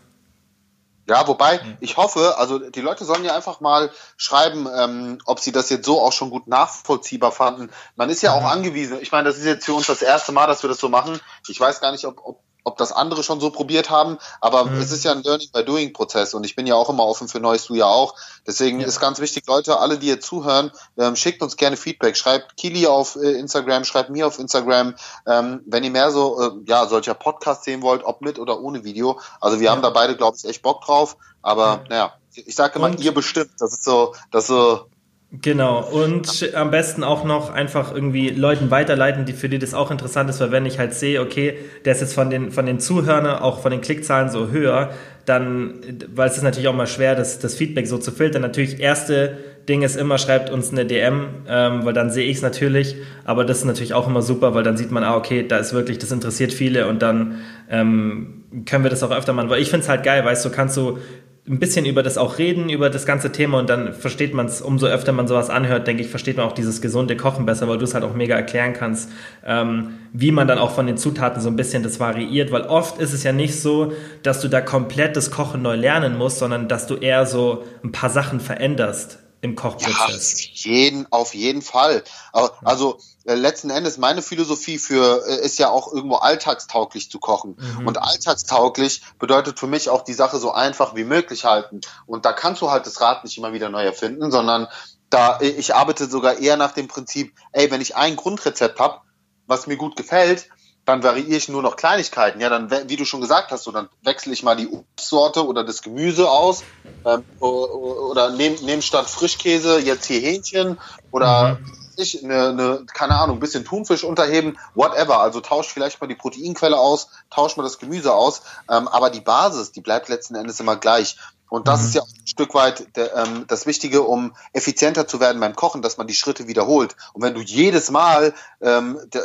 Ja, wobei ich hoffe, also die Leute sollen ja einfach mal schreiben, ähm, ob sie das jetzt so auch schon gut nachvollziehbar fanden. Man ist ja auch angewiesen. Ich meine, das ist jetzt für uns das erste Mal, dass wir das so machen. Ich weiß gar nicht, ob, ob ob das andere schon so probiert haben, aber mhm. es ist ja ein Learning by Doing Prozess und ich bin ja auch immer offen für Neues, du ja auch. Deswegen ja. ist ganz wichtig, Leute, alle, die jetzt zuhören, ähm, schickt uns gerne Feedback. Schreibt Kili auf äh, Instagram, schreibt mir auf Instagram, ähm, wenn ihr mehr so, äh, ja, solcher Podcasts sehen wollt, ob mit oder ohne Video. Also wir ja. haben da beide, glaube ich, echt Bock drauf, aber ja. naja, ich sage immer, und ihr bestimmt. Das ist so, das ist so Genau, und am besten auch noch einfach irgendwie Leuten weiterleiten, die für die das auch interessant ist, weil wenn ich halt sehe, okay, der ist jetzt von den, von den Zuhörern, auch von den Klickzahlen so höher, dann, weil es ist natürlich auch mal schwer, das, das Feedback so zu filtern. Natürlich, erste Ding ist immer, schreibt uns eine DM, ähm, weil dann sehe ich es natürlich, aber das ist natürlich auch immer super, weil dann sieht man, ah, okay, da ist wirklich, das interessiert viele und dann ähm, können wir das auch öfter machen, weil ich finde es halt geil, weißt du, kannst du ein bisschen über das auch reden, über das ganze Thema und dann versteht man es, umso öfter man sowas anhört, denke ich, versteht man auch dieses gesunde Kochen besser, weil du es halt auch mega erklären kannst, ähm, wie man dann auch von den Zutaten so ein bisschen das variiert, weil oft ist es ja nicht so, dass du da komplett das Kochen neu lernen musst, sondern dass du eher so ein paar Sachen veränderst im Kochprozess. Ja, jeden, auf jeden Fall. Also äh, letzten Endes meine Philosophie für äh, ist ja auch irgendwo alltagstauglich zu kochen. Mhm. Und alltagstauglich bedeutet für mich auch die Sache so einfach wie möglich halten. Und da kannst du halt das Rad nicht immer wieder neu erfinden, sondern da ich arbeite sogar eher nach dem Prinzip, ey, wenn ich ein Grundrezept habe, was mir gut gefällt, dann variiere ich nur noch Kleinigkeiten. Ja, dann, wie du schon gesagt hast, so, dann wechsle ich mal die Obstsorte oder das Gemüse aus ähm, oder nehme nehm statt Frischkäse jetzt hier Hähnchen oder mhm. ich eine, eine, keine Ahnung, ein bisschen Thunfisch unterheben, whatever. Also tauscht vielleicht mal die Proteinquelle aus, tauscht mal das Gemüse aus, ähm, aber die Basis, die bleibt letzten Endes immer gleich. Und das mhm. ist ja ein Stück weit der, ähm, das Wichtige, um effizienter zu werden beim Kochen, dass man die Schritte wiederholt. Und wenn du jedes Mal ähm, äh,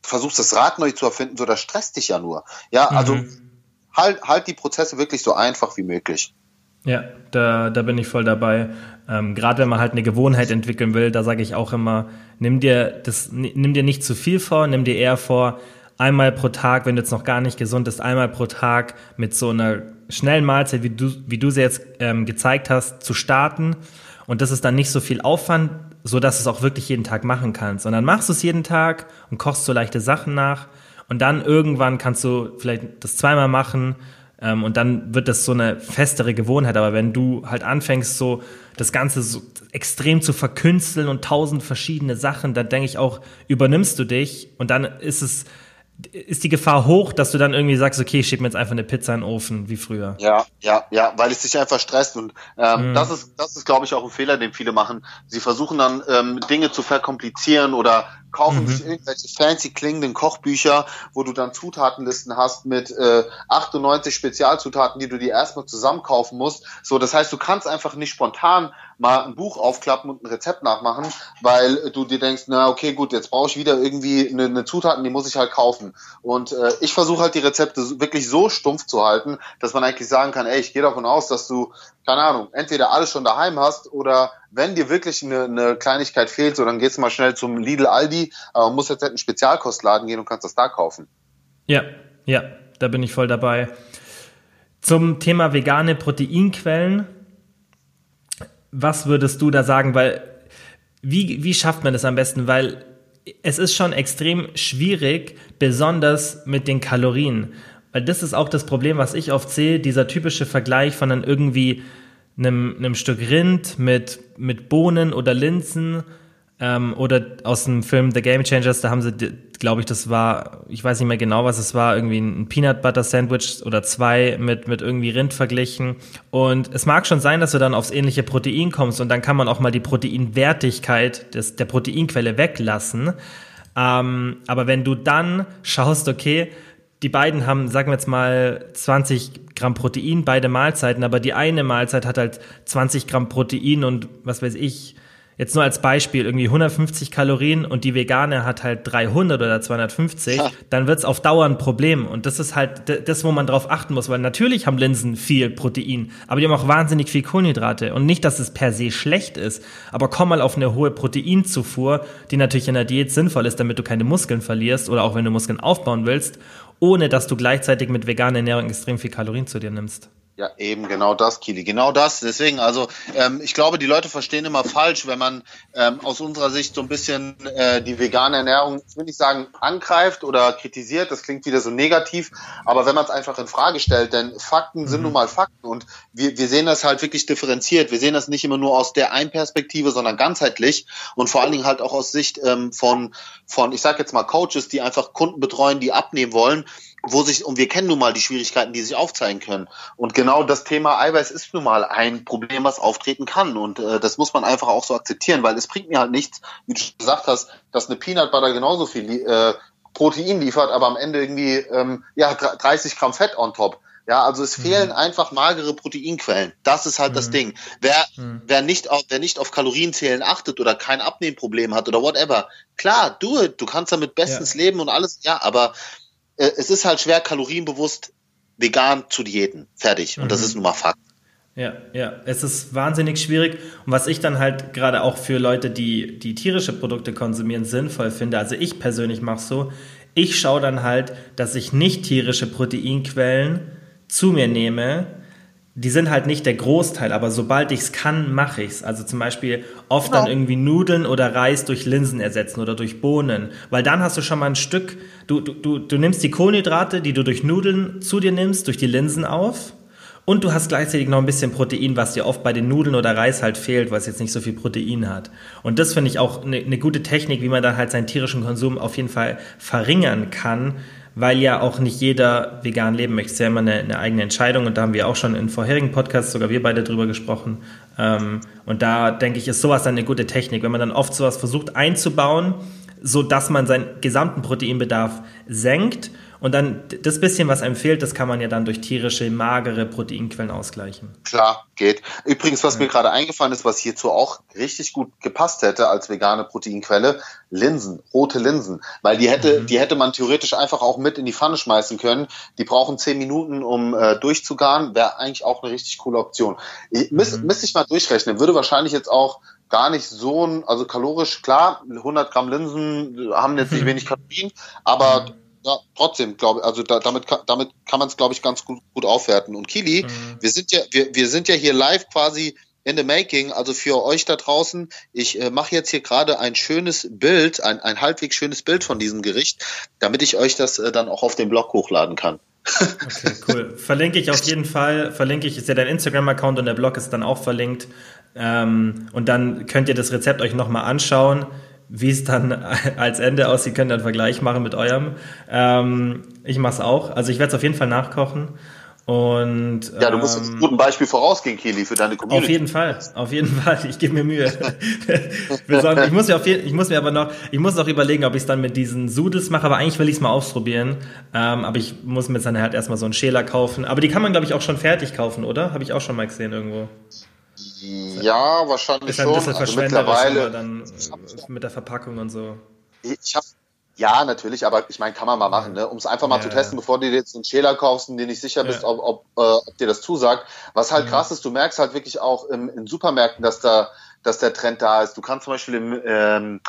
versuchst, das Rad neu zu erfinden, so das stresst dich ja nur. Ja, also mhm. halt, halt die Prozesse wirklich so einfach wie möglich. Ja, da, da bin ich voll dabei. Ähm, Gerade wenn man halt eine Gewohnheit entwickeln will, da sage ich auch immer, nimm dir das, nimm dir nicht zu viel vor, nimm dir eher vor, einmal pro Tag, wenn du jetzt noch gar nicht gesund bist, einmal pro Tag mit so einer schnellen Mahlzeit, wie du, wie du sie jetzt ähm, gezeigt hast, zu starten. Und das ist dann nicht so viel Aufwand, so dass du es auch wirklich jeden Tag machen kannst. Und dann machst du es jeden Tag und kochst so leichte Sachen nach. Und dann irgendwann kannst du vielleicht das zweimal machen, Ähm, und dann wird das so eine festere Gewohnheit. Aber wenn du halt anfängst, so das Ganze so extrem zu verkünsteln und tausend verschiedene Sachen, dann denke ich auch, übernimmst du dich und dann ist es ist die Gefahr hoch, dass du dann irgendwie sagst, okay, ich schieb mir jetzt einfach eine Pizza in den Ofen, wie früher. Ja, ja, ja, weil es dich einfach stresst und ähm, mhm. das ist, das ist, glaube ich, auch ein Fehler, den viele machen. Sie versuchen dann ähm, Dinge zu verkomplizieren oder kaufen mhm. sich irgendwelche fancy klingenden Kochbücher, wo du dann Zutatenlisten hast mit äh, 98 Spezialzutaten, die du dir erstmal zusammenkaufen musst. So, das heißt, du kannst einfach nicht spontan mal ein Buch aufklappen und ein Rezept nachmachen, weil du dir denkst, na okay, gut, jetzt brauche ich wieder irgendwie eine, eine Zutaten, die muss ich halt kaufen. Und äh, ich versuche halt die Rezepte wirklich so stumpf zu halten, dass man eigentlich sagen kann, ey, ich gehe davon aus, dass du keine Ahnung, entweder alles schon daheim hast oder wenn dir wirklich eine, eine Kleinigkeit fehlt, so dann gehst du mal schnell zum Lidl Aldi, aber musst jetzt halt in einen Spezialkostladen gehen und kannst das da kaufen. Ja, ja, da bin ich voll dabei. Zum Thema vegane Proteinquellen, was würdest du da sagen? Weil, wie, wie schafft man das am besten? Weil es ist schon extrem schwierig, besonders mit den Kalorien. Weil das ist auch das Problem, was ich oft sehe, dieser typische Vergleich von dann irgendwie einem, einem Stück Rind mit, mit Bohnen oder Linsen ähm, oder aus dem Film The Game Changers, da haben sie, glaube ich, das war, ich weiß nicht mehr genau, was es war, irgendwie ein Peanut Butter Sandwich oder zwei mit, mit irgendwie Rind verglichen. Und es mag schon sein, dass du dann aufs ähnliche Protein kommst und dann kann man auch mal die Proteinwertigkeit des, der Proteinquelle weglassen. Ähm, aber wenn du dann schaust, okay, die beiden haben, sagen wir jetzt mal, 20 Gramm Protein, beide Mahlzeiten, aber die eine Mahlzeit hat halt 20 Gramm Protein und was weiß ich, jetzt nur als Beispiel, irgendwie 150 Kalorien und die vegane hat halt 300 oder 250, ja. dann wird's auf Dauer ein Problem. Und das ist halt das, wo man drauf achten muss, weil natürlich haben Linsen viel Protein, aber die haben auch wahnsinnig viel Kohlenhydrate. Und nicht, dass es per se schlecht ist, aber komm mal auf eine hohe Proteinzufuhr, die natürlich in der Diät sinnvoll ist, damit du keine Muskeln verlierst oder auch wenn du Muskeln aufbauen willst ohne dass du gleichzeitig mit veganer Ernährung extrem viel Kalorien zu dir nimmst. Ja, eben genau das, Kili, genau das. Deswegen, also ähm, ich glaube, die Leute verstehen immer falsch, wenn man ähm, aus unserer Sicht so ein bisschen äh, die vegane Ernährung, ich will nicht sagen angreift oder kritisiert, das klingt wieder so negativ, aber wenn man es einfach in Frage stellt, denn Fakten mhm. sind nun mal Fakten und wir, wir sehen das halt wirklich differenziert. Wir sehen das nicht immer nur aus der einen Perspektive, sondern ganzheitlich und vor allen Dingen halt auch aus Sicht ähm, von, von, ich sag jetzt mal Coaches, die einfach Kunden betreuen, die abnehmen wollen wo sich, und wir kennen nun mal die Schwierigkeiten, die sich aufzeigen können. Und genau das Thema Eiweiß ist nun mal ein Problem, was auftreten kann. Und äh, das muss man einfach auch so akzeptieren, weil es bringt mir halt nichts, wie du gesagt hast, dass eine Peanut Butter genauso viel äh, Protein liefert, aber am Ende irgendwie ähm, ja 30 Gramm Fett on top. Ja, also es mhm. fehlen einfach magere Proteinquellen. Das ist halt mhm. das Ding. Wer, mhm. wer, nicht auf, wer nicht auf Kalorienzählen achtet oder kein Abnehmproblem hat oder whatever, klar, do it. Du kannst damit bestens ja. leben und alles, ja, aber äh, es ist halt schwer, kalorienbewusst vegan zu diäten. Fertig. Und mhm. das ist nun mal Fakt. Ja, ja, es ist wahnsinnig schwierig. Und was ich dann halt gerade auch für Leute, die, die tierische Produkte konsumieren, sinnvoll finde, also ich persönlich mache so, ich schaue dann halt, dass ich nicht tierische Proteinquellen zu mir nehme, die sind halt nicht der Großteil, aber sobald ich es kann, mache ich es. Also zum Beispiel oft genau. dann irgendwie Nudeln oder Reis durch Linsen ersetzen oder durch Bohnen, weil dann hast du schon mal ein Stück, du, du, du nimmst die Kohlenhydrate, die du durch Nudeln zu dir nimmst, durch die Linsen auf und du hast gleichzeitig noch ein bisschen Protein, was dir oft bei den Nudeln oder Reis halt fehlt, weil es jetzt nicht so viel Protein hat. Und das finde ich auch eine ne gute Technik, wie man dann halt seinen tierischen Konsum auf jeden Fall verringern kann, weil ja auch nicht jeder vegan leben möchte. Es ist ja immer eine, eine, eigene Entscheidung und da haben wir auch schon in vorherigen Podcasts, sogar wir beide drüber gesprochen. Ähm, und da denke ich, ist sowas dann eine gute Technik, wenn man dann oft sowas versucht einzubauen, so dass man seinen gesamten Proteinbedarf senkt und dann das bisschen, was einem fehlt, das kann man ja dann durch tierische, magere Proteinquellen ausgleichen. Klar, geht. Übrigens, was ja. mir gerade eingefallen ist, was hierzu auch richtig gut gepasst hätte als vegane Proteinquelle, Linsen, rote Linsen. Weil die hätte, mhm. die hätte man theoretisch einfach auch mit in die Pfanne schmeißen können. Die brauchen zehn Minuten, um äh, durchzugaren. Wäre eigentlich auch eine richtig coole Option. Ich, müsste mhm. ich mal durchrechnen. Würde wahrscheinlich jetzt auch gar nicht so ein, also kalorisch, klar, 100 Gramm Linsen haben jetzt nicht (laughs) wenig Kalorien, aber mhm ja, trotzdem, glaube ich, also da, damit, damit kann man es, glaube ich, ganz gut, gut aufwerten. Und Kili, mhm. wir sind ja, wir, wir sind ja hier live quasi in the making, also für euch da draußen. Ich äh, mache jetzt hier gerade ein schönes Bild, ein, ein halbwegs schönes Bild von diesem Gericht, damit ich euch das äh, dann auch auf dem Blog hochladen kann. (laughs) Okay, cool. Verlinke ich auf jeden Fall. Verlinke ich, ist ja dein Instagram-Account und der Blog ist dann auch verlinkt. Ähm, und dann könnt ihr das Rezept euch nochmal anschauen, wie es dann (laughs) als Ende aussieht. Könnt ihr einen Vergleich machen mit eurem. Ähm, ich mache es auch. Also ich werde es auf jeden Fall nachkochen. Und, ja, du musst ähm, ein gutes Beispiel vorausgehen, Kili, für deine Community. Auf jeden Fall, auf jeden Fall. Ich gebe mir Mühe. (laughs) ich, muss mir auf jeden, ich muss mir aber noch, ich muss noch überlegen, ob ich es dann mit diesen Sudels mache, aber eigentlich will ich es mal ausprobieren. Ähm, aber ich muss mir jetzt dann halt erstmal so einen Schäler kaufen. Aber die kann man, glaube ich, auch schon fertig kaufen, oder? Habe ich auch schon mal gesehen irgendwo. Ja, wahrscheinlich ist schon. Ein bisschen also mittlerweile dann mit der Verpackung und so. Ich habe ja, natürlich, aber ich meine, kann man mal machen, ne? um es einfach mal ja, zu testen, ja. bevor du dir jetzt einen Schäler kaufst und dir nicht sicher bist, ja. ob, ob, äh, ob dir das zusagt. Was halt krass ist, du merkst halt wirklich auch im, in Supermärkten, dass da, dass der Trend da ist. Du kannst zum Beispiel im, ähm,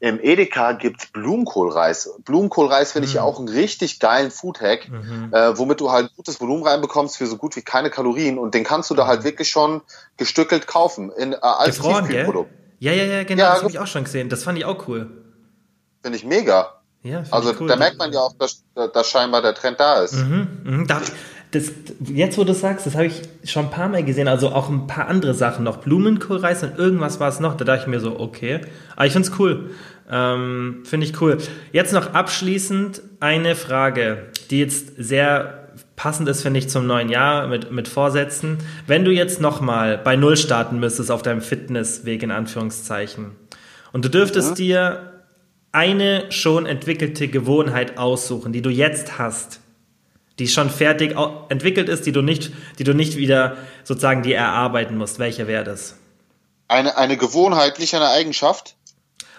im Edeka gibt's Blumenkohlreis. Blumenkohlreis finde ich ja mhm. auch einen richtig geilen Foodhack, mhm. äh, womit du halt gutes Volumen reinbekommst für so gut wie keine Kalorien und den kannst du da halt mhm. wirklich schon gestückelt kaufen in, äh, als Gefroren, Tiefkühlprodukt. Ja, ja, ja, genau, ja, das habe ich auch schon gesehen. Das fand ich auch cool. Finde ich mega. Ja, also cool. da merkt man ja auch, dass, dass scheinbar der Trend da ist. Mhm, mhm. Das, das, jetzt, wo du sagst, das habe ich schon ein paar Mal gesehen, also auch ein paar andere Sachen noch. Blumenkohlreis und irgendwas war es noch. Da dachte ich mir so, okay. Aber ich finde es cool. Ähm, finde ich cool. Jetzt noch abschließend eine Frage, die jetzt sehr passend ist, finde ich, zum neuen Jahr mit, mit Vorsätzen. Wenn du jetzt nochmal bei Null starten müsstest auf deinem Fitnessweg in Anführungszeichen und du dürftest mhm. dir eine schon entwickelte Gewohnheit aussuchen, die du jetzt hast, die schon fertig entwickelt ist, die du nicht, die du nicht wieder sozusagen dir erarbeiten musst. Welche wäre das? Eine, eine Gewohnheit, nicht eine Eigenschaft?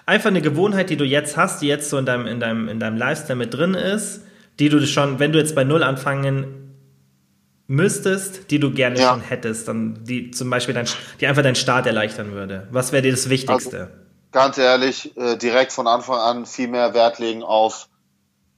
Einfach eine Gewohnheit, die du jetzt hast, die jetzt so in deinem, in deinem, in deinem Lifestyle mit drin ist, die du schon, wenn du jetzt bei Null anfangen müsstest, die du gerne ja. schon hättest, dann die zum Beispiel dein, die einfach deinen Start erleichtern würde. Was wäre dir das Wichtigste? Also, ganz ehrlich, äh, direkt von Anfang an viel mehr Wert legen auf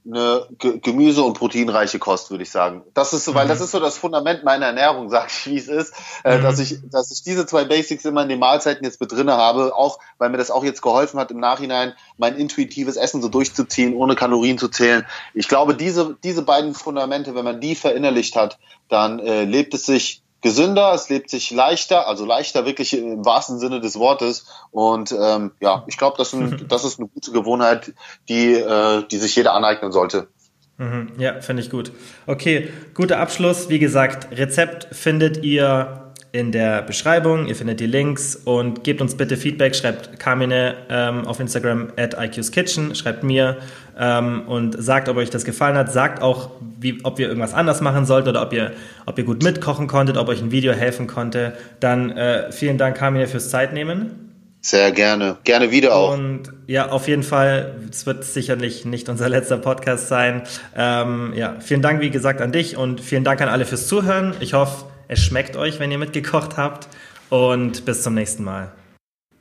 eine Gemüse- und proteinreiche Kost, würde ich sagen. Das ist so, weil das mhm. ist so das Fundament meiner Ernährung, (laughs) sag ich, wie es ist, äh, mhm. dass ich, dass ich diese zwei Basics immer in den Mahlzeiten jetzt mit drinne habe, auch weil mir das auch jetzt geholfen hat, im Nachhinein mein intuitives Essen so durchzuziehen, ohne Kalorien zu zählen. Ich glaube, diese, diese beiden Fundamente, wenn man die verinnerlicht hat, dann äh, lebt es sich gesünder, es lebt sich leichter, also leichter wirklich im wahrsten Sinne des Wortes. Und ähm, ja, ich glaube, das, (laughs) das ist eine gute Gewohnheit, die, äh, die sich jeder aneignen sollte. Mhm, ja, finde ich gut. Okay, guter Abschluss. Wie gesagt, Rezept findet ihr in der Beschreibung. Ihr findet die Links und gebt uns bitte Feedback. Schreibt Carmine ähm, auf Instagram at IQ's Kitchen, schreibt mir ähm, und sagt, ob euch das gefallen hat. Sagt auch, wie, ob wir irgendwas anders machen sollten oder ob ihr, ob ihr gut mitkochen konntet, ob euch ein Video helfen konnte. Dann äh, vielen Dank, Carmine, fürs Zeitnehmen. Sehr gerne. Gerne wieder auch. Und ja, auf jeden Fall, es wird sicherlich nicht unser letzter Podcast sein. Ähm, ja, vielen Dank, wie gesagt, an dich und vielen Dank an alle fürs Zuhören. Ich hoffe, es schmeckt euch, wenn ihr mitgekocht habt. Und bis zum nächsten Mal.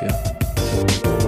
dafür.